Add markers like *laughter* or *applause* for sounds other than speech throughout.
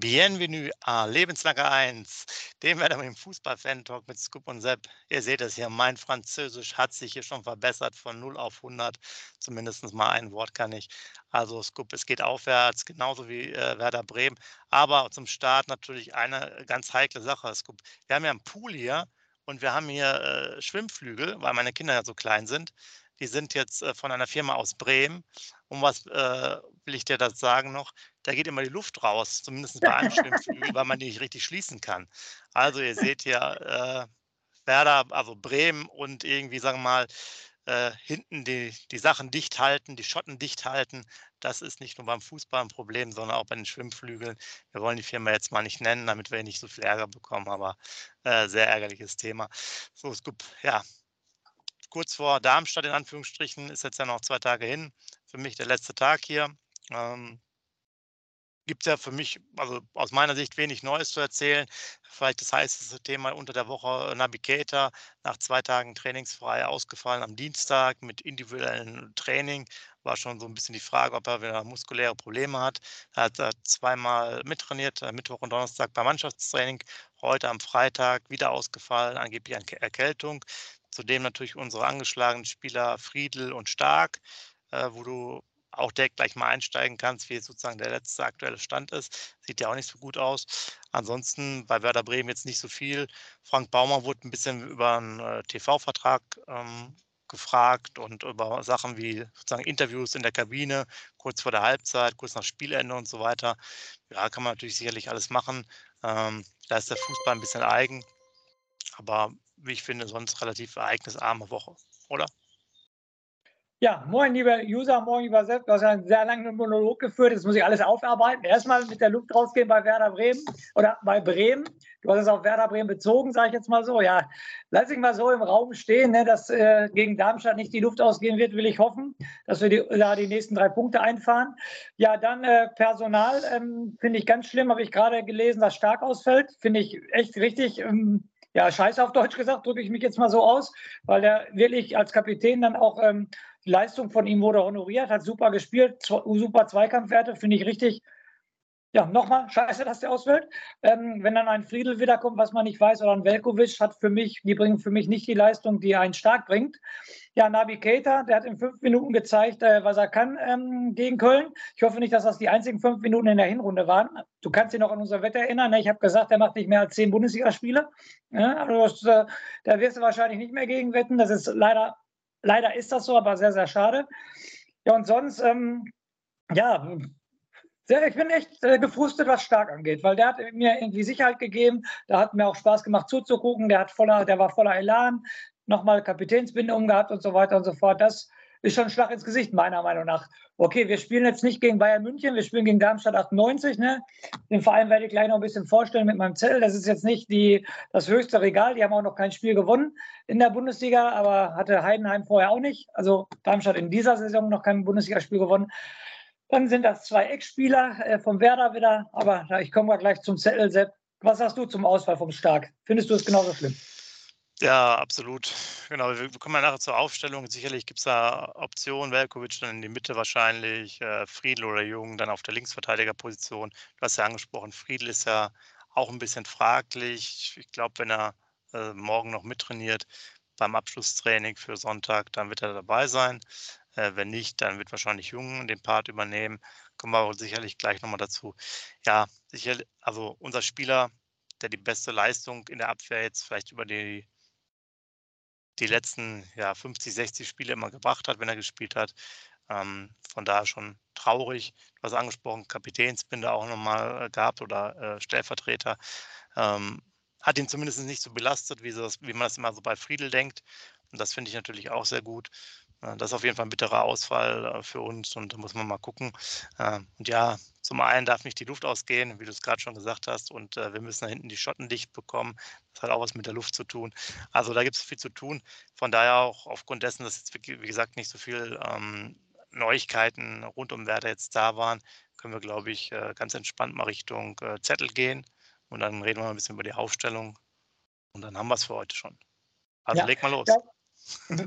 Bienvenue à Lebenslange 1, dem werden wir im Fußball-Fan-Talk mit Scoop und Sepp. Ihr seht es hier, mein Französisch hat sich hier schon verbessert von 0 auf 100. Zumindest mal ein Wort kann ich. Also Scoop, es geht aufwärts, genauso wie äh, Werder Bremen. Aber zum Start natürlich eine ganz heikle Sache, Scoop. Wir haben ja einen Pool hier und wir haben hier äh, Schwimmflügel, weil meine Kinder ja so klein sind. Die sind jetzt äh, von einer Firma aus Bremen. Und was äh, will ich dir das sagen noch? Da geht immer die Luft raus, zumindest bei einem Schwimmflügel, weil man die nicht richtig schließen kann. Also ihr seht hier äh, Werder, also Bremen und irgendwie, sagen wir mal, äh, hinten die, die Sachen dicht halten, die Schotten dicht halten. Das ist nicht nur beim Fußball ein Problem, sondern auch bei den Schwimmflügeln. Wir wollen die Firma jetzt mal nicht nennen, damit wir nicht so viel Ärger bekommen, aber äh, sehr ärgerliches Thema. So, ist gut. Ja, kurz vor Darmstadt in Anführungsstrichen, ist jetzt ja noch zwei Tage hin. Für mich der letzte Tag hier. Ähm, Gibt es ja für mich, also aus meiner Sicht, wenig Neues zu erzählen. Vielleicht das heißeste Thema unter der Woche Navigator, nach zwei Tagen trainingsfrei ausgefallen am Dienstag mit individuellem Training. War schon so ein bisschen die Frage, ob er wieder muskuläre Probleme hat. Er hat zweimal mittrainiert, äh, Mittwoch und Donnerstag beim Mannschaftstraining. Heute am Freitag wieder ausgefallen, angeblich an Erkältung. Zudem natürlich unsere angeschlagenen Spieler Friedel und Stark, äh, wo du auch direkt gleich mal einsteigen kannst, wie sozusagen der letzte aktuelle Stand ist. Sieht ja auch nicht so gut aus. Ansonsten bei Werder Bremen jetzt nicht so viel. Frank Baumer wurde ein bisschen über einen äh, TV-Vertrag ähm, gefragt und über Sachen wie sozusagen Interviews in der Kabine, kurz vor der Halbzeit, kurz nach Spielende und so weiter. Ja, kann man natürlich sicherlich alles machen. Ähm, da ist der Fußball ein bisschen eigen. Aber wie ich finde, sonst relativ ereignisarme Woche, oder? Ja, moin, lieber User, moin, lieber Sepp. Du hast ja einen sehr langen Monolog geführt. Das muss ich alles aufarbeiten. Erstmal mit der Luft rausgehen bei Werder Bremen oder bei Bremen. Du hast es auf Werder Bremen bezogen, sage ich jetzt mal so. Ja, lass ich mal so im Raum stehen, ne, dass äh, gegen Darmstadt nicht die Luft ausgehen wird, will ich hoffen, dass wir die, da die nächsten drei Punkte einfahren. Ja, dann äh, Personal ähm, finde ich ganz schlimm. Habe ich gerade gelesen, dass stark ausfällt. Finde ich echt richtig. Ähm, ja, scheiße auf Deutsch gesagt, drücke ich mich jetzt mal so aus, weil er wirklich als Kapitän dann auch ähm, die Leistung von ihm wurde honoriert, hat super gespielt, super Zweikampfwerte, finde ich richtig. Ja, nochmal, scheiße, dass der ausfällt. Ähm, wenn dann ein Friedel wiederkommt, was man nicht weiß, oder ein Velkovic, hat für mich, die bringen für mich nicht die Leistung, die einen stark bringt. Ja, Nabi Keita, der hat in fünf Minuten gezeigt, äh, was er kann ähm, gegen Köln. Ich hoffe nicht, dass das die einzigen fünf Minuten in der Hinrunde waren. Du kannst dich noch an unser Wetter erinnern. Ne? Ich habe gesagt, er macht nicht mehr als zehn Bundesligaspiele. Ja, also äh, da wirst du wahrscheinlich nicht mehr gegen wetten. Das ist leider Leider ist das so, aber sehr, sehr schade. Ja, und sonst, ähm, ja, ich bin echt äh, gefrustet, was stark angeht, weil der hat mir irgendwie Sicherheit gegeben. Da hat mir auch Spaß gemacht zuzugucken. Der, hat voller, der war voller Elan, nochmal Kapitänsbinde umgehabt und so weiter und so fort. Das ist schon ein Schlag ins Gesicht, meiner Meinung nach. Okay, wir spielen jetzt nicht gegen Bayern München, wir spielen gegen Darmstadt 98. Ne? Den Verein werde ich gleich noch ein bisschen vorstellen mit meinem Zettel. Das ist jetzt nicht die, das höchste Regal. Die haben auch noch kein Spiel gewonnen in der Bundesliga, aber hatte Heidenheim vorher auch nicht. Also Darmstadt in dieser Saison noch kein Bundesligaspiel gewonnen. Dann sind das zwei Ex-Spieler äh, vom Werder wieder. Aber ich komme mal gleich zum Zettel, Sepp. Was sagst du zum Ausfall vom Stark? Findest du es genauso schlimm? Ja, absolut. Genau, wir kommen ja nachher zur Aufstellung. Sicherlich gibt es da Optionen, Velkovic dann in die Mitte wahrscheinlich, äh, Friedl oder Jung dann auf der Linksverteidigerposition. Du hast ja angesprochen, Friedl ist ja auch ein bisschen fraglich. Ich glaube, wenn er äh, morgen noch mittrainiert beim Abschlusstraining für Sonntag, dann wird er dabei sein. Äh, wenn nicht, dann wird wahrscheinlich Jung den Part übernehmen. Kommen wir sicherlich gleich nochmal dazu. Ja, sicherlich, also unser Spieler, der die beste Leistung in der Abwehr jetzt vielleicht über die die letzten ja, 50, 60 Spiele immer gebracht hat, wenn er gespielt hat. Ähm, von daher schon traurig. Du hast angesprochen, Kapitänsbinde auch nochmal äh, gehabt oder äh, Stellvertreter. Ähm, hat ihn zumindest nicht so belastet, wie, das, wie man das immer so bei Friedel denkt. Und das finde ich natürlich auch sehr gut. Äh, das ist auf jeden Fall ein bitterer Ausfall äh, für uns und da muss man mal gucken. Ähm, und ja, zum einen darf nicht die Luft ausgehen, wie du es gerade schon gesagt hast, und äh, wir müssen da hinten die Schotten dicht bekommen. Das hat auch was mit der Luft zu tun. Also da gibt es viel zu tun. Von daher auch aufgrund dessen, dass jetzt, wie gesagt, nicht so viel ähm, Neuigkeiten rund um Werder jetzt da waren, können wir, glaube ich, ganz entspannt mal Richtung Zettel gehen. Und dann reden wir mal ein bisschen über die Aufstellung. Und dann haben wir es für heute schon. Also ja, leg mal los. Ja.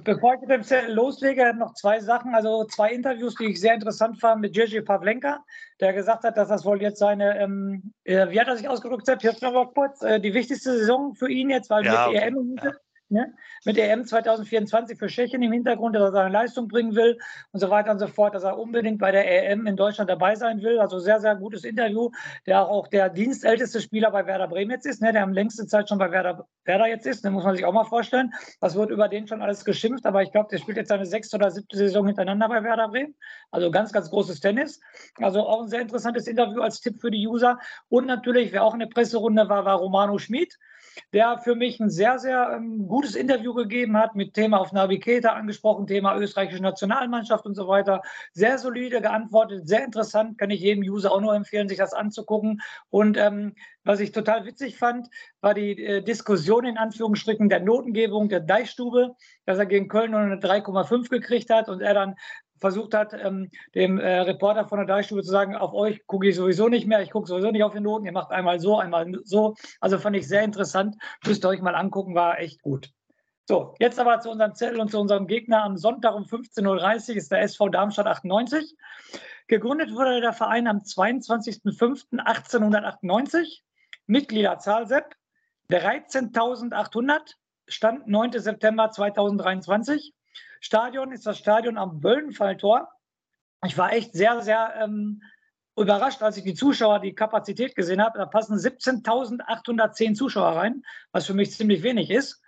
Bevor ich mit dem Zettel loslege, noch zwei Sachen, also zwei Interviews, die ich sehr interessant fand mit Jerzy Pavlenka, der gesagt hat, dass das wohl jetzt seine, ähm, äh, wie hat er sich ausgedrückt, Sepp, jetzt noch mal kurz, äh, die wichtigste Saison für ihn jetzt, weil ja, mit okay. EM ja ne? mit der EM 2024 für Tschechien im Hintergrund, dass er seine Leistung bringen will und so weiter und so fort, dass er unbedingt bei der EM in Deutschland dabei sein will. Also sehr, sehr gutes Interview, der auch der dienstälteste Spieler bei Werder Bremen jetzt ist, ne? der am längsten Zeit schon bei Werder, Werder jetzt ist, ne? muss man sich auch mal vorstellen. Das wird über den schon alles geschimpft, aber ich glaube, der spielt jetzt seine sechste oder siebte Saison hintereinander bei Werder Bremen. Also ganz, ganz großes Tennis. Also auch ein sehr interessantes Interview als Tipp für die User. Und natürlich, wer auch in der Presserunde war, war Romano Schmid der für mich ein sehr, sehr ähm, gutes Interview gegeben hat mit Thema auf Navigator angesprochen, Thema österreichische Nationalmannschaft und so weiter. Sehr solide geantwortet, sehr interessant, kann ich jedem User auch nur empfehlen, sich das anzugucken. Und ähm, was ich total witzig fand, war die äh, Diskussion in Anführungsstrichen der Notengebung der Deichstube, dass er gegen Köln nur eine 3,5 gekriegt hat und er dann versucht hat, ähm, dem äh, Reporter von der Deichstube zu sagen, auf euch gucke ich sowieso nicht mehr, ich gucke sowieso nicht auf die Noten, ihr macht einmal so, einmal so. Also fand ich sehr interessant, müsst ihr euch mal angucken, war echt gut. So, jetzt aber zu unserem Zettel und zu unserem Gegner. Am Sonntag um 15.30 Uhr ist der SV Darmstadt 98. Gegründet wurde der Verein am 22.05.1898. Mitgliederzahl Sepp 13.800, Stand 9. September 2023. Stadion ist das Stadion am Böllenfalltor. Ich war echt sehr, sehr ähm, überrascht, als ich die Zuschauer, die Kapazität gesehen habe. Da passen 17.810 Zuschauer rein, was für mich ziemlich wenig ist.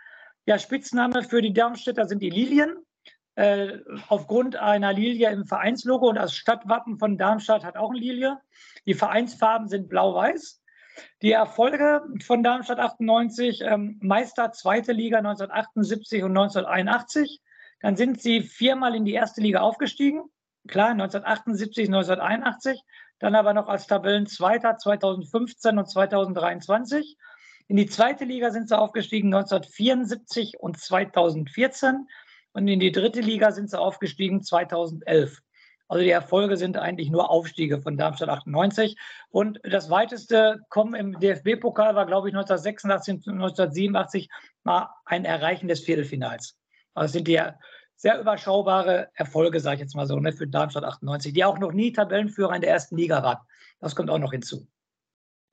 Ja, Spitzname für die Darmstädter sind die Lilien. Äh, aufgrund einer Lilie im Vereinslogo und das Stadtwappen von Darmstadt hat auch eine Lilie. Die Vereinsfarben sind blau-weiß. Die Erfolge von Darmstadt 98, ähm, Meister zweite Liga 1978 und 1981, dann sind sie viermal in die erste Liga aufgestiegen. Klar, 1978, 1981. Dann aber noch als Tabellenzweiter 2015 und 2023. In die zweite Liga sind sie aufgestiegen 1974 und 2014. Und in die dritte Liga sind sie aufgestiegen 2011. Also die Erfolge sind eigentlich nur Aufstiege von Darmstadt 98. Und das weiteste Kommen im DFB-Pokal war, glaube ich, 1986 und 1987 mal ein Erreichen des Viertelfinals. Also sind die sehr überschaubare Erfolge, sage ich jetzt mal so, ne, für Darmstadt 98, die auch noch nie Tabellenführer in der ersten Liga waren. Das kommt auch noch hinzu.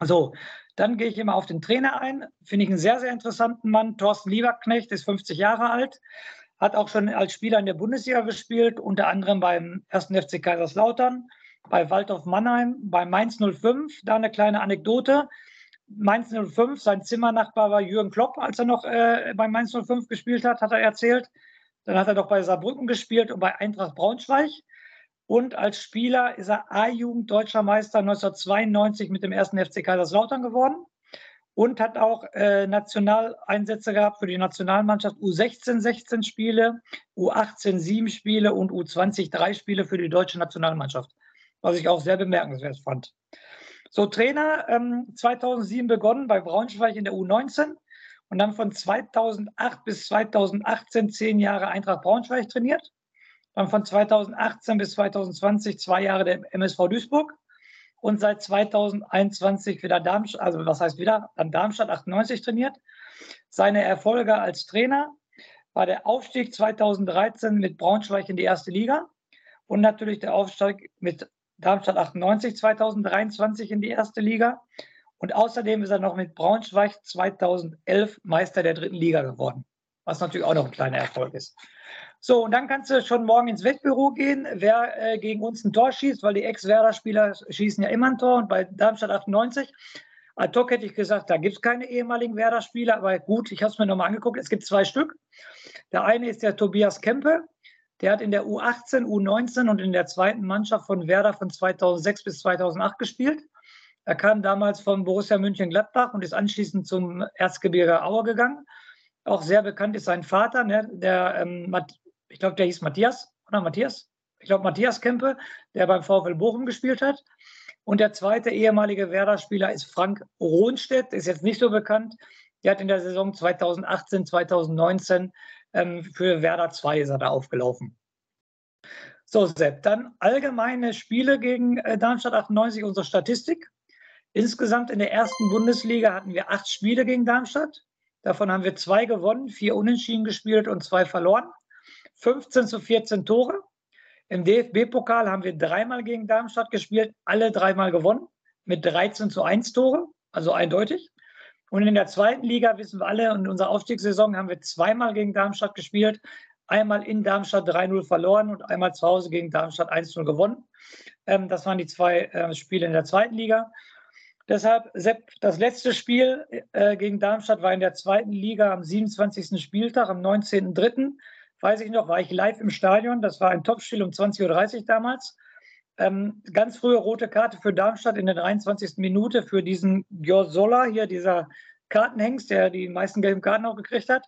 So, dann gehe ich immer auf den Trainer ein. Finde ich einen sehr, sehr interessanten Mann. Thorsten Lieberknecht ist 50 Jahre alt, hat auch schon als Spieler in der Bundesliga gespielt, unter anderem beim 1. FC Kaiserslautern, bei Waldorf Mannheim, bei Mainz 05. Da eine kleine Anekdote. Mainz 05, sein Zimmernachbar war Jürgen Klopp, als er noch äh, bei Mainz 05 gespielt hat, hat er erzählt. Dann hat er doch bei Saarbrücken gespielt und bei Eintracht Braunschweig. Und als Spieler ist er A-Jugend Deutscher Meister 1992 mit dem ersten FC Kaiserslautern geworden und hat auch äh, Nationaleinsätze gehabt für die Nationalmannschaft U16 16 Spiele, U18 7 Spiele und U20 3 Spiele für die deutsche Nationalmannschaft, was ich auch sehr bemerkenswert fand. So Trainer ähm, 2007 begonnen bei Braunschweig in der U19 und dann von 2008 bis 2018 zehn Jahre Eintracht Braunschweig trainiert. Dann von 2018 bis 2020 zwei Jahre der MSV Duisburg und seit 2021 wieder Darmstadt, also was heißt wieder, dann Darmstadt 98 trainiert. Seine Erfolge als Trainer war der Aufstieg 2013 mit Braunschweig in die erste Liga und natürlich der Aufstieg mit Darmstadt 98 2023 in die erste Liga und außerdem ist er noch mit Braunschweig 2011 Meister der dritten Liga geworden, was natürlich auch noch ein kleiner Erfolg ist. So, und dann kannst du schon morgen ins Wettbüro gehen, wer äh, gegen uns ein Tor schießt, weil die Ex-Werder-Spieler schießen ja immer ein Tor und bei Darmstadt 98 Ad hoc hätte ich gesagt, da gibt es keine ehemaligen Werder-Spieler, aber gut, ich habe es mir nochmal angeguckt. Es gibt zwei Stück. Der eine ist der Tobias Kempe, der hat in der U18, U19 und in der zweiten Mannschaft von Werder von 2006 bis 2008 gespielt. Er kam damals von Borussia München-Gladbach und ist anschließend zum Erzgebirge Aue gegangen. Auch sehr bekannt ist sein Vater, ne, der, ähm, ich glaube, der hieß Matthias, oder Matthias? Ich glaube, Matthias Kempe, der beim VfL Bochum gespielt hat. Und der zweite ehemalige Werder-Spieler ist Frank Rohnstedt, ist jetzt nicht so bekannt. Der hat in der Saison 2018, 2019 ähm, für Werder 2 ist er da aufgelaufen. So, Sepp, dann allgemeine Spiele gegen äh, Darmstadt 98, unsere Statistik. Insgesamt in der ersten Bundesliga hatten wir acht Spiele gegen Darmstadt. Davon haben wir zwei gewonnen, vier unentschieden gespielt und zwei verloren. 15 zu 14 Tore. Im DFB-Pokal haben wir dreimal gegen Darmstadt gespielt, alle dreimal gewonnen mit 13 zu 1 Tore, also eindeutig. Und in der zweiten Liga wissen wir alle, in unserer Aufstiegssaison haben wir zweimal gegen Darmstadt gespielt, einmal in Darmstadt 3-0 verloren und einmal zu Hause gegen Darmstadt 1-0 gewonnen. Ähm, das waren die zwei äh, Spiele in der zweiten Liga. Deshalb, Sepp, das letzte Spiel äh, gegen Darmstadt war in der zweiten Liga am 27. Spieltag, am 19.03. Weiß ich noch, war ich live im Stadion. Das war ein Topspiel um 20.30 Uhr damals. Ähm, ganz frühe rote Karte für Darmstadt in der 23. Minute für diesen Gjorsola hier, dieser Kartenhengst, der die meisten gelben Karten auch gekriegt hat.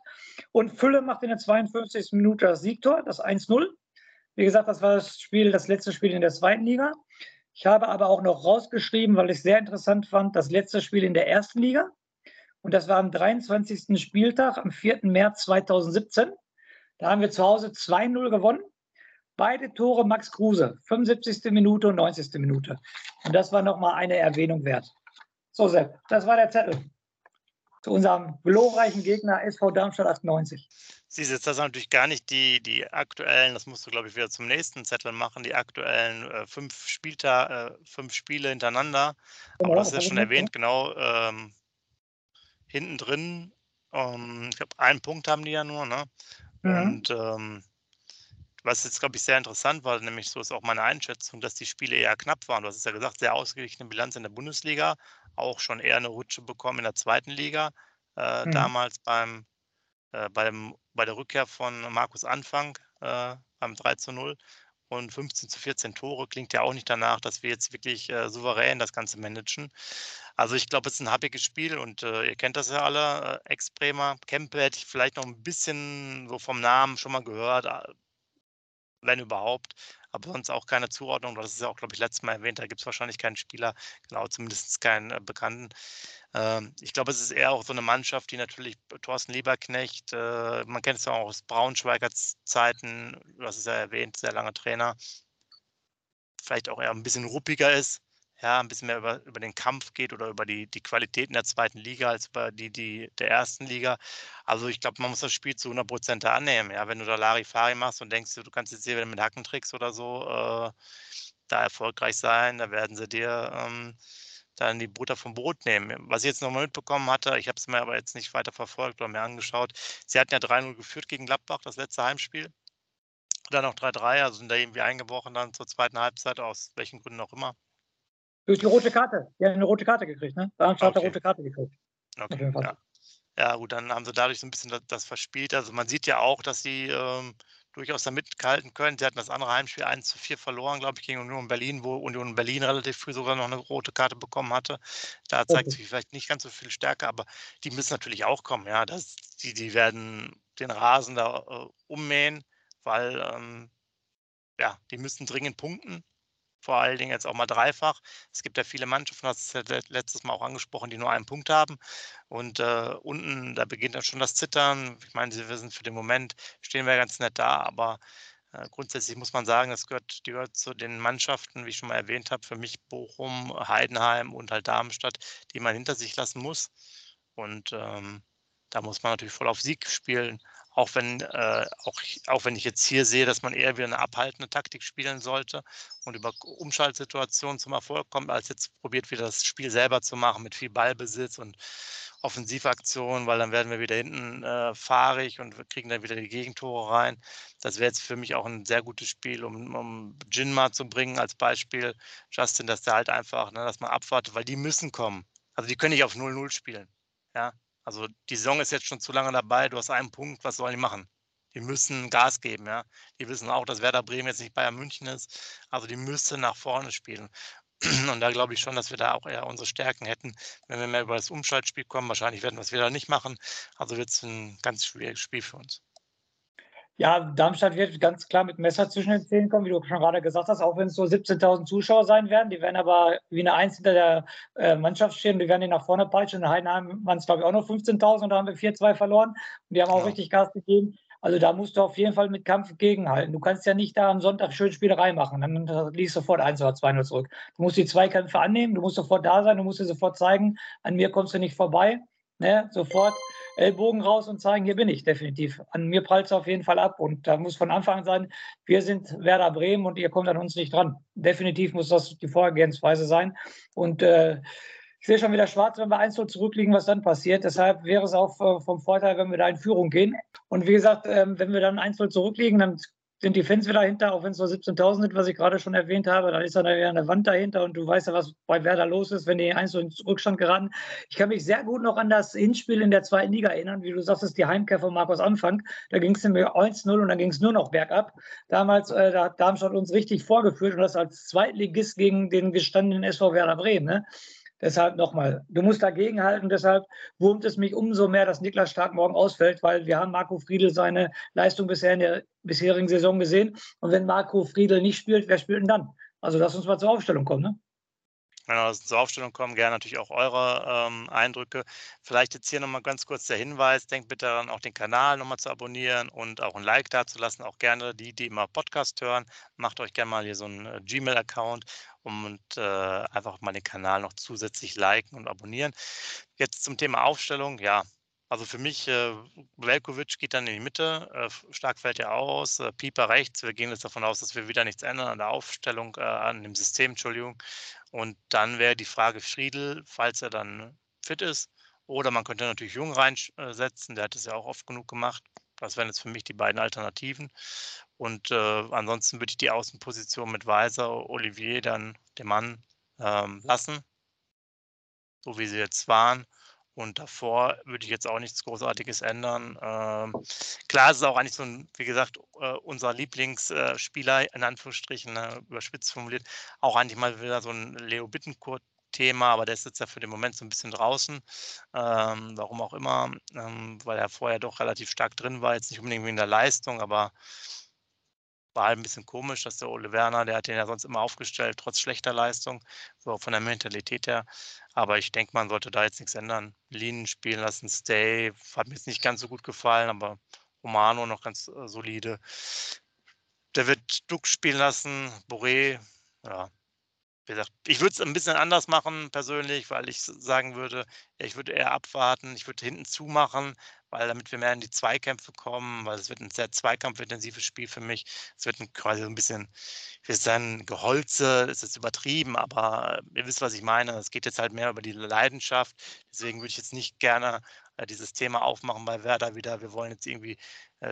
Und Fülle macht in der 52. Minute das Siegtor, das 1-0. Wie gesagt, das war das Spiel, das letzte Spiel in der zweiten Liga. Ich habe aber auch noch rausgeschrieben, weil ich es sehr interessant fand, das letzte Spiel in der ersten Liga. Und das war am 23. Spieltag, am 4. März 2017. Da haben wir zu Hause 2-0 gewonnen. Beide Tore Max Kruse, 75. Minute und 90. Minute. Und das war nochmal eine Erwähnung wert. So, Sepp, das war der Zettel zu unserem glorreichen Gegner SV Darmstadt 98. Siehst du, jetzt das sind natürlich gar nicht die, die aktuellen, das musst du, glaube ich, wieder zum nächsten Zettel machen, die aktuellen äh, fünf, Spielta äh, fünf Spiele hintereinander. Genau, Aber das ist ja schon erwähnt, genau, ähm, hinten drin, ähm, ich glaube, einen Punkt haben die ja nur, ne? Mhm. Und ähm, was jetzt, glaube ich, sehr interessant war, nämlich so ist auch meine Einschätzung, dass die Spiele eher knapp waren. Du hast es ja gesagt, sehr ausgeglichene Bilanz in der Bundesliga, auch schon eher eine Rutsche bekommen in der zweiten Liga. Äh, mhm. Damals beim äh, beim, bei der Rückkehr von Markus Anfang äh, beim 3 zu 0 und 15 zu 14 Tore klingt ja auch nicht danach, dass wir jetzt wirklich äh, souverän das Ganze managen. Also ich glaube, es ist ein happiges Spiel und äh, ihr kennt das ja alle, äh, Ex-Bremer. Kempe hätte ich vielleicht noch ein bisschen so vom Namen schon mal gehört, wenn überhaupt, aber sonst auch keine Zuordnung. Das ist ja auch, glaube ich, letztes Mal erwähnt, da gibt es wahrscheinlich keinen Spieler, genau, zumindest keinen äh, Bekannten. Ähm, ich glaube, es ist eher auch so eine Mannschaft, die natürlich Thorsten Lieberknecht, äh, man kennt es ja auch aus Braunschweiger Zeiten, du hast es ja erwähnt, sehr lange Trainer, vielleicht auch eher ein bisschen ruppiger ist, ja, ein bisschen mehr über, über den Kampf geht oder über die, die Qualitäten der zweiten Liga als über die, die der ersten Liga. Also ich glaube, man muss das Spiel zu 100 Prozent annehmen. Ja, wenn du da Larifari machst und denkst, du kannst jetzt hier wieder mit Hackentricks oder so äh, da erfolgreich sein, da werden sie dir ähm, dann die Butter vom Brot nehmen. Was ich jetzt nochmal mitbekommen hatte, ich habe es mir aber jetzt nicht weiter verfolgt oder mir angeschaut. Sie hatten ja 3-0 geführt gegen Gladbach, das letzte Heimspiel. Dann noch 3-3, also sind da irgendwie eingebrochen dann zur zweiten Halbzeit, aus welchen Gründen auch immer. Durch die rote Karte. Die haben eine rote Karte gekriegt, ne? Da okay. hat eine rote Karte gekriegt. Okay, ja. ja. gut, dann haben sie dadurch so ein bisschen das, das verspielt. Also man sieht ja auch, dass sie ähm, durchaus da mithalten können. Sie hatten das andere Heimspiel 1 zu 4 verloren, glaube ich, gegen Union Berlin, wo Union Berlin relativ früh sogar noch eine rote Karte bekommen hatte. Da zeigt okay. sich vielleicht nicht ganz so viel Stärke, aber die müssen natürlich auch kommen. Ja, das, die, die werden den Rasen da äh, ummähen, weil ähm, ja, die müssen dringend punkten vor allen Dingen jetzt auch mal dreifach. Es gibt ja viele Mannschaften, das ist ja letztes Mal auch angesprochen, die nur einen Punkt haben. Und äh, unten, da beginnt dann schon das Zittern. Ich meine, wir sind für den Moment, stehen wir ganz nett da, aber äh, grundsätzlich muss man sagen, das gehört, gehört zu den Mannschaften, wie ich schon mal erwähnt habe, für mich Bochum, Heidenheim und halt Darmstadt, die man hinter sich lassen muss. Und ähm, da muss man natürlich voll auf Sieg spielen. Auch wenn, äh, auch, auch wenn ich jetzt hier sehe, dass man eher wieder eine abhaltende Taktik spielen sollte und über Umschaltsituationen zum Erfolg kommt, als jetzt probiert wieder das Spiel selber zu machen mit viel Ballbesitz und Offensivaktionen, weil dann werden wir wieder hinten äh, fahrig und wir kriegen dann wieder die Gegentore rein. Das wäre jetzt für mich auch ein sehr gutes Spiel, um, um Jinma zu bringen als Beispiel. Justin, dass der halt einfach, ne, dass man abwartet, weil die müssen kommen. Also die können nicht auf 0-0 spielen. Ja, also die Saison ist jetzt schon zu lange dabei, du hast einen Punkt, was sollen die machen? Die müssen Gas geben, ja. Die wissen auch, dass Werder Bremen jetzt nicht Bayern München ist. Also die müssen nach vorne spielen. *clears throat* Und da glaube ich schon, dass wir da auch eher unsere Stärken hätten, wenn wir mehr über das Umschaltspiel kommen. Wahrscheinlich werden wir es wieder nicht machen. Also wird es ein ganz schwieriges Spiel für uns. Ja, Darmstadt wird ganz klar mit Messer zwischen den Zähnen kommen, wie du schon gerade gesagt hast, auch wenn es so 17.000 Zuschauer sein werden. Die werden aber wie eine Eins hinter der äh, Mannschaft stehen. Die werden die nach vorne peitschen. In Heidenheim waren es, glaube ich, auch noch 15.000 und da haben wir 4-2 verloren. Und die haben auch ja. richtig Gas gegeben. Also da musst du auf jeden Fall mit Kampf gegenhalten. Du kannst ja nicht da am Sonntag schön Spielerei machen. Dann liegst du sofort 1 oder 2-0 zurück. Du musst die Zweikämpfe annehmen, du musst sofort da sein, du musst dir sofort zeigen, an mir kommst du nicht vorbei. Ne? Sofort Ellbogen raus und zeigen, hier bin ich definitiv. An mir prallt es auf jeden Fall ab und da muss von Anfang an sein, wir sind Werder Bremen und ihr kommt an uns nicht dran. Definitiv muss das die Vorgehensweise sein und äh, ich sehe schon wieder schwarz, wenn wir 1 zurückliegen, was dann passiert. Deshalb wäre es auch äh, vom Vorteil, wenn wir da in Führung gehen. Und wie gesagt, ähm, wenn wir dann 1 zurückliegen, dann sind die Fans wieder dahinter, auch wenn es nur 17.000 sind, was ich gerade schon erwähnt habe. Dann ist da wieder eine Wand dahinter und du weißt ja, was bei Werder los ist, wenn die eins in Rückstand geraten. Ich kann mich sehr gut noch an das Hinspiel in der zweiten Liga erinnern, wie du sagst, ist die Heimkehr von Markus Anfang. Da ging es nämlich 1-0 und dann ging es nur noch bergab. Damals, äh, da hat Darmstadt uns richtig vorgeführt und das als Zweitligist gegen den gestandenen SV Werder Bremen. Ne? Deshalb nochmal, du musst dagegenhalten. Deshalb wurmt es mich umso mehr, dass Niklas Stark morgen ausfällt, weil wir haben Marco Friedl seine Leistung bisher in der bisherigen Saison gesehen. Und wenn Marco Friedl nicht spielt, wer spielt denn dann? Also lass uns mal zur Aufstellung kommen. Ne? Genau, zur Aufstellung kommen, gerne natürlich auch eure ähm, Eindrücke. Vielleicht jetzt hier nochmal ganz kurz der Hinweis, denkt bitte daran, auch den Kanal nochmal zu abonnieren und auch ein Like dazulassen. Auch gerne die, die immer Podcast hören, macht euch gerne mal hier so einen äh, Gmail-Account und äh, einfach mal den Kanal noch zusätzlich liken und abonnieren. Jetzt zum Thema Aufstellung, ja, also für mich, äh, Velkovic geht dann in die Mitte, äh, Stark fällt ja aus, äh, Pieper rechts. Wir gehen jetzt davon aus, dass wir wieder nichts ändern an der Aufstellung, äh, an dem System, Entschuldigung. Und dann wäre die Frage Friedel, falls er dann fit ist. Oder man könnte natürlich Jung reinsetzen, der hat es ja auch oft genug gemacht. Das wären jetzt für mich die beiden Alternativen. Und äh, ansonsten würde ich die Außenposition mit Weiser, Olivier, dann dem Mann ähm, lassen, so wie sie jetzt waren. Und davor würde ich jetzt auch nichts Großartiges ändern. Ähm, klar, es ist auch eigentlich so ein, wie gesagt, äh, unser Lieblingsspieler, äh, in Anführungsstrichen, ne, überspitzt formuliert, auch eigentlich mal wieder so ein Leo Bittencourt Thema, aber der ist jetzt ja für den Moment so ein bisschen draußen. Ähm, warum auch immer, ähm, weil er vorher doch relativ stark drin war, jetzt nicht unbedingt wegen der Leistung, aber war halt ein bisschen komisch, dass der Ole Werner, der hat den ja sonst immer aufgestellt, trotz schlechter Leistung, so von der Mentalität her. Aber ich denke, man sollte da jetzt nichts ändern. Linen spielen lassen, Stay, hat mir jetzt nicht ganz so gut gefallen, aber Romano noch ganz äh, solide. Der wird Duck spielen lassen, Boré, ja. Wie gesagt, ich würde es ein bisschen anders machen persönlich, weil ich sagen würde, ich würde eher abwarten, ich würde hinten zumachen, weil damit wir mehr in die Zweikämpfe kommen, weil es wird ein sehr zweikampfintensives Spiel für mich. Es wird ein, quasi so ein bisschen, ich will sagen, Geholze, das ist übertrieben, aber ihr wisst, was ich meine. Es geht jetzt halt mehr über die Leidenschaft. Deswegen würde ich jetzt nicht gerne äh, dieses Thema aufmachen bei Werder wieder. Wir wollen jetzt irgendwie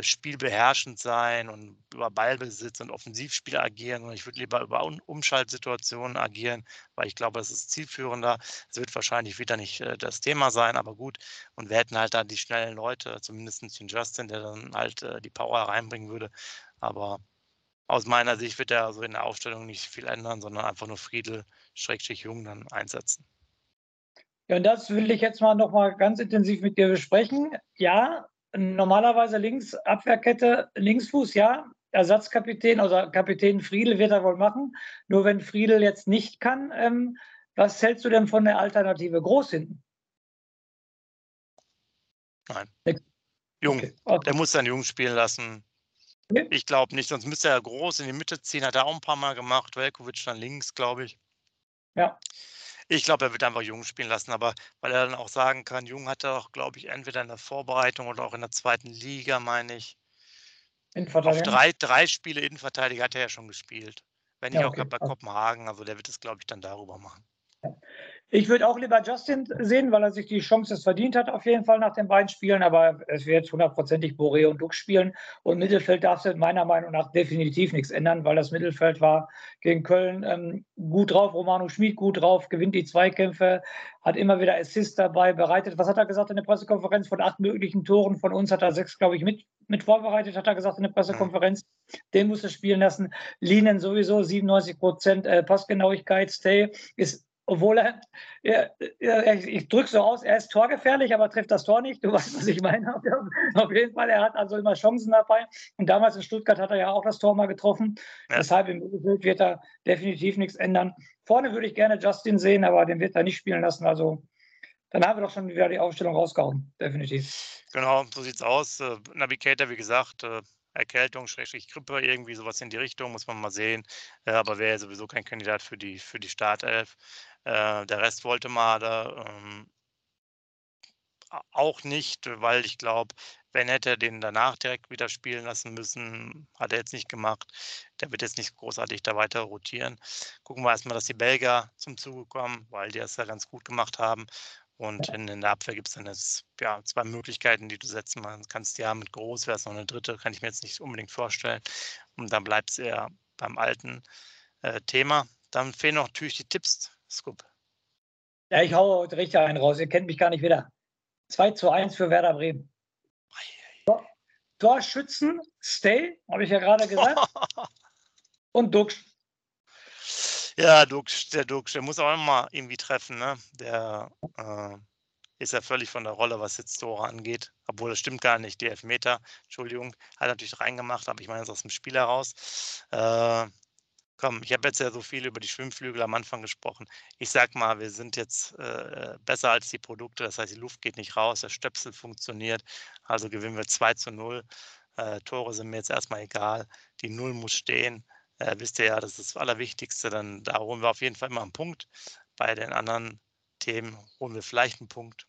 spielbeherrschend sein und über Ballbesitz und Offensivspiel agieren. Und ich würde lieber über Umschaltsituationen agieren, weil ich glaube, das ist zielführender. Es wird wahrscheinlich wieder nicht äh, das Thema sein, aber gut. Und wir hätten halt da die schnellen Leute, zumindest den Justin, der dann halt die Power reinbringen würde. Aber aus meiner Sicht wird er also in der Aufstellung nicht viel ändern, sondern einfach nur Friedel, Schrägstrich Jung dann einsetzen. Ja, und das will ich jetzt mal noch mal ganz intensiv mit dir besprechen. Ja, normalerweise links Abwehrkette, Linksfuß, ja. Ersatzkapitän, also Kapitän Friedel wird er wohl machen. Nur wenn Friedel jetzt nicht kann, ähm, was hältst du denn von der Alternative Groß hinten? Nein. Jung. Okay. Okay. Der muss dann Jung spielen lassen. Okay. Ich glaube nicht, sonst müsste er groß in die Mitte ziehen. Hat er auch ein paar Mal gemacht. Velkovic dann links, glaube ich. Ja. Ich glaube, er wird einfach Jung spielen lassen, aber weil er dann auch sagen kann, Jung hat er auch, glaube ich, entweder in der Vorbereitung oder auch in der zweiten Liga, meine ich. Auf drei, drei Spiele Innenverteidiger hat er ja schon gespielt. Wenn nicht ja, okay. auch bei Kopenhagen, also der wird es, glaube ich, dann darüber machen. Ich würde auch lieber Justin sehen, weil er sich die Chance verdient hat, auf jeden Fall nach den beiden Spielen. Aber es wird hundertprozentig Boré und Duck spielen. Und Mittelfeld darf es meiner Meinung nach definitiv nichts ändern, weil das Mittelfeld war gegen Köln ähm, gut drauf. Romano Schmid gut drauf, gewinnt die Zweikämpfe, hat immer wieder Assists dabei, bereitet. Was hat er gesagt in der Pressekonferenz? Von acht möglichen Toren von uns hat er sechs, glaube ich, mit, mit vorbereitet, hat er gesagt in der Pressekonferenz. Den muss er spielen lassen. Linen sowieso 97 Prozent äh, Passgenauigkeit. Stay ist obwohl er, er, er ich drücke so aus, er ist torgefährlich, aber trifft das Tor nicht. Du *laughs* weißt, was ich meine. Auf jeden Fall, er hat also immer Chancen dabei. Und damals in Stuttgart hat er ja auch das Tor mal getroffen. Ja. Deshalb im Mittelfeld wird er definitiv nichts ändern. Vorne würde ich gerne Justin sehen, aber den wird er nicht spielen lassen. Also dann haben wir doch schon wieder die Aufstellung rausgehauen, definitiv. Genau, so sieht es aus. Äh, Navigator, wie gesagt, äh, Erkältung, Schrägstrich Grippe, irgendwie sowas in die Richtung, muss man mal sehen. Äh, aber wäre sowieso kein Kandidat für die, für die Startelf. Äh, der Rest wollte mal da. Ähm, auch nicht, weil ich glaube, wenn hätte er den danach direkt wieder spielen lassen müssen, hat er jetzt nicht gemacht. Der wird jetzt nicht großartig da weiter rotieren. Gucken wir erstmal, dass die Belgier zum Zuge kommen, weil die das ja ganz gut gemacht haben. Und in, in der Abwehr gibt es dann jetzt ja, zwei Möglichkeiten, die du setzen kannst. Ja, mit Groß wäre es noch eine dritte, kann ich mir jetzt nicht unbedingt vorstellen. Und dann bleibt es eher beim alten äh, Thema. Dann fehlen noch natürlich die Tipps, Scoop. Ja, ich hau heute richtig einen raus. Ihr kennt mich gar nicht wieder. 2 zu 1 für Werder Bremen. Torschützen, Stay, habe ich ja gerade gesagt. *laughs* Und Dux. Ja, Dux, der Dux, der muss auch immer irgendwie treffen. Ne? Der äh, ist ja völlig von der Rolle, was jetzt Tore angeht. Obwohl, das stimmt gar nicht. Die Elfmeter, Entschuldigung, hat natürlich reingemacht, aber ich meine jetzt aus dem Spiel heraus. Äh, Komm, ich habe jetzt ja so viel über die Schwimmflügel am Anfang gesprochen. Ich sag mal, wir sind jetzt äh, besser als die Produkte. Das heißt, die Luft geht nicht raus, der Stöpsel funktioniert. Also gewinnen wir 2 zu 0. Äh, Tore sind mir jetzt erstmal egal. Die Null muss stehen. Äh, wisst ihr ja, das ist das Allerwichtigste. Dann da holen wir auf jeden Fall immer einen Punkt. Bei den anderen Themen holen wir vielleicht einen Punkt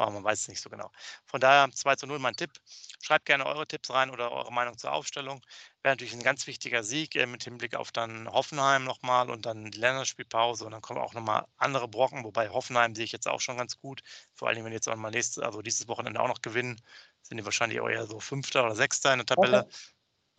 aber man weiß es nicht so genau. Von daher 2 zu 0 mein Tipp. Schreibt gerne eure Tipps rein oder eure Meinung zur Aufstellung. Wäre natürlich ein ganz wichtiger Sieg äh, mit Hinblick auf dann Hoffenheim nochmal und dann die Länderspielpause und dann kommen auch nochmal andere Brocken, wobei Hoffenheim sehe ich jetzt auch schon ganz gut. Vor allem, wenn jetzt auch mal nächstes, also dieses Wochenende auch noch gewinnen, sind die wahrscheinlich eher so Fünfter oder Sechster in der Tabelle. Heute,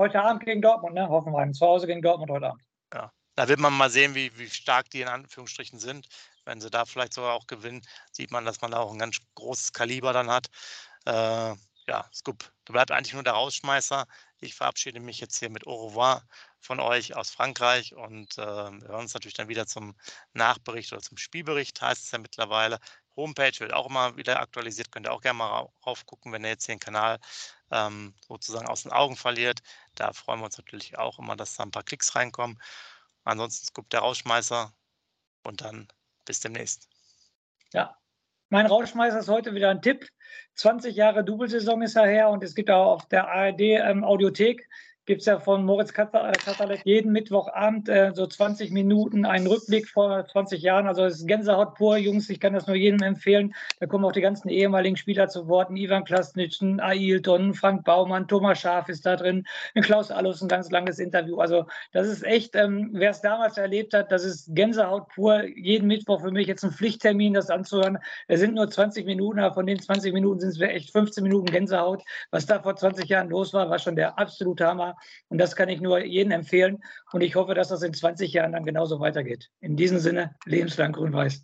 heute Abend gegen Dortmund, ne? Hoffenheim. Zu Hause gegen Dortmund heute Abend. Ja, da wird man mal sehen, wie, wie stark die in Anführungsstrichen sind. Wenn sie da vielleicht sogar auch gewinnen, sieht man, dass man da auch ein ganz großes Kaliber dann hat. Äh, ja, Scoop, du bleibst eigentlich nur der Rausschmeißer. Ich verabschiede mich jetzt hier mit Au revoir von euch aus Frankreich und äh, wir hören uns natürlich dann wieder zum Nachbericht oder zum Spielbericht, heißt es ja mittlerweile. Homepage wird auch immer wieder aktualisiert, könnt ihr auch gerne mal raufgucken, wenn ihr jetzt den Kanal ähm, sozusagen aus den Augen verliert. Da freuen wir uns natürlich auch immer, dass da ein paar Klicks reinkommen. Ansonsten Scoop der Rausschmeißer und dann bis demnächst. Ja, mein Rauschmeißer ist heute wieder ein Tipp. 20 Jahre Double-Saison ist er her und es gibt auch auf der ARD ähm, Audiothek gibt es ja von Moritz Katalek jeden Mittwochabend äh, so 20 Minuten einen Rückblick vor 20 Jahren. Also es ist Gänsehaut pur, Jungs. Ich kann das nur jedem empfehlen. Da kommen auch die ganzen ehemaligen Spieler zu Worten. Ivan Klasnitschen, Ailton, Frank Baumann, Thomas Schaf ist da drin, Klaus Allus, ein ganz langes Interview. Also das ist echt, ähm, wer es damals erlebt hat, das ist Gänsehaut pur. Jeden Mittwoch für mich jetzt ein Pflichttermin, das anzuhören. Es sind nur 20 Minuten, aber von den 20 Minuten sind es echt 15 Minuten Gänsehaut. Was da vor 20 Jahren los war, war schon der absolute Hammer. Und das kann ich nur jedem empfehlen. Und ich hoffe, dass das in 20 Jahren dann genauso weitergeht. In diesem Sinne, lebenslang grün-weiß.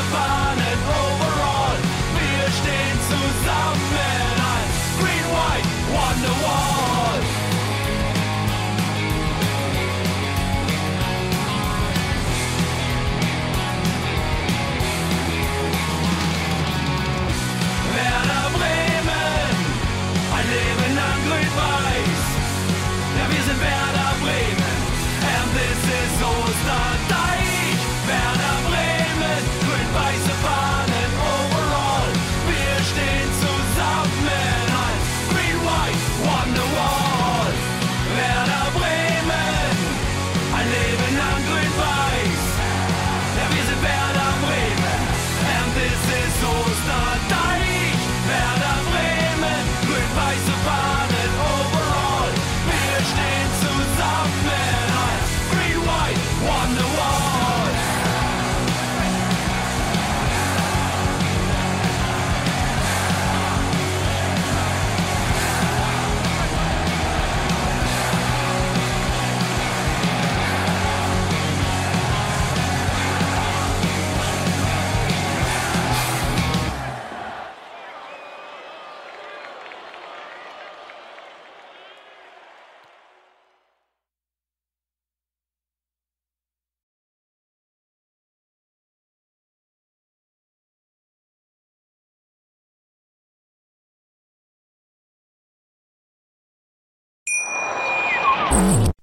Fahnen overall. Als Green-White Wonderwall. Werder Bremen.